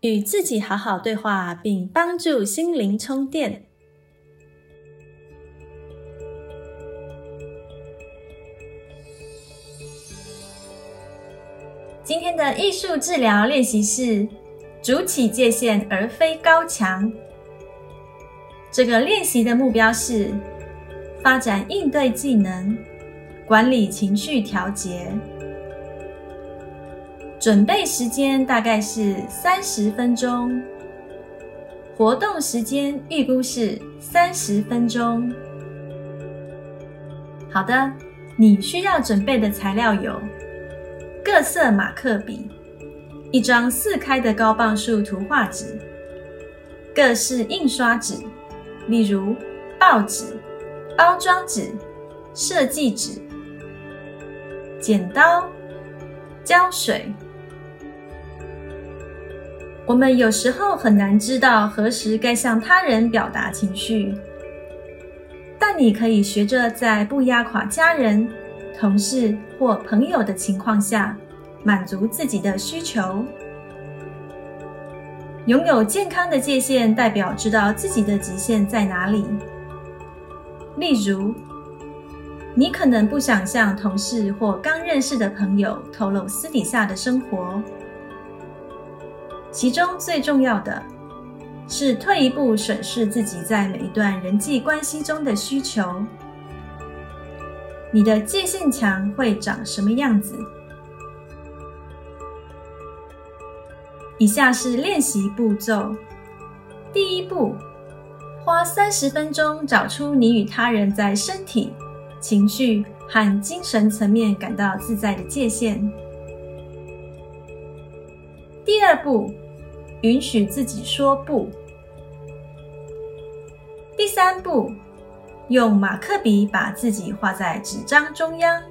与自己好好对话，并帮助心灵充电。今天的艺术治疗练习是筑起界限而非高墙。这个练习的目标是发展应对技能。管理情绪调节，准备时间大概是三十分钟，活动时间预估是三十分钟。好的，你需要准备的材料有各色马克笔、一张四开的高磅数图画纸、各式印刷纸，例如报纸、包装纸、设计纸。剪刀、胶水。我们有时候很难知道何时该向他人表达情绪，但你可以学着在不压垮家人、同事或朋友的情况下，满足自己的需求。拥有健康的界限，代表知道自己的极限在哪里。例如。你可能不想向同事或刚认识的朋友透露私底下的生活，其中最重要的是退一步审视自己在每一段人际关系中的需求。你的界限墙会长什么样子？以下是练习步骤：第一步，花三十分钟找出你与他人在身体。情绪和精神层面感到自在的界限。第二步，允许自己说不。第三步，用马克笔把自己画在纸张中央，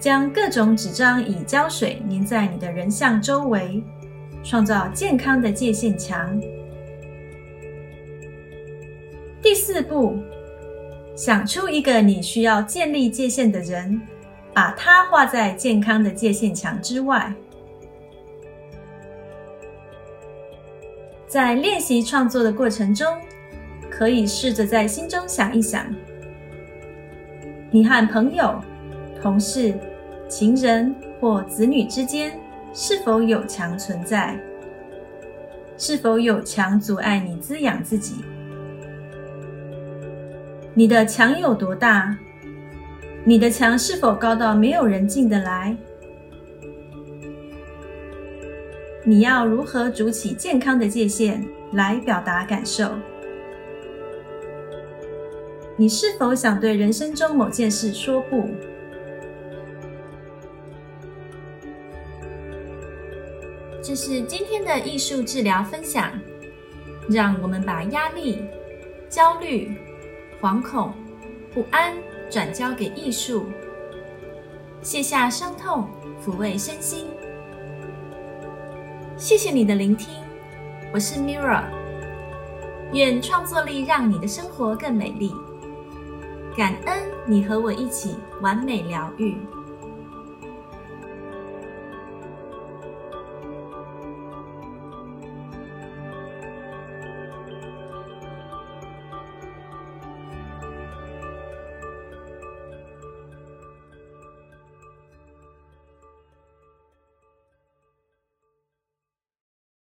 将各种纸张以胶水粘在你的人像周围，创造健康的界限墙。第四步。想出一个你需要建立界限的人，把他画在健康的界限墙之外。在练习创作的过程中，可以试着在心中想一想：你和朋友、同事、情人或子女之间是否有墙存在？是否有墙阻碍你滋养自己？你的墙有多大？你的墙是否高到没有人进得来？你要如何筑起健康的界限来表达感受？你是否想对人生中某件事说不？这是今天的艺术治疗分享，让我们把压力、焦虑。惶恐、不安转交给艺术，卸下伤痛，抚慰身心。谢谢你的聆听，我是 Mirra。愿创作力让你的生活更美丽。感恩你和我一起完美疗愈。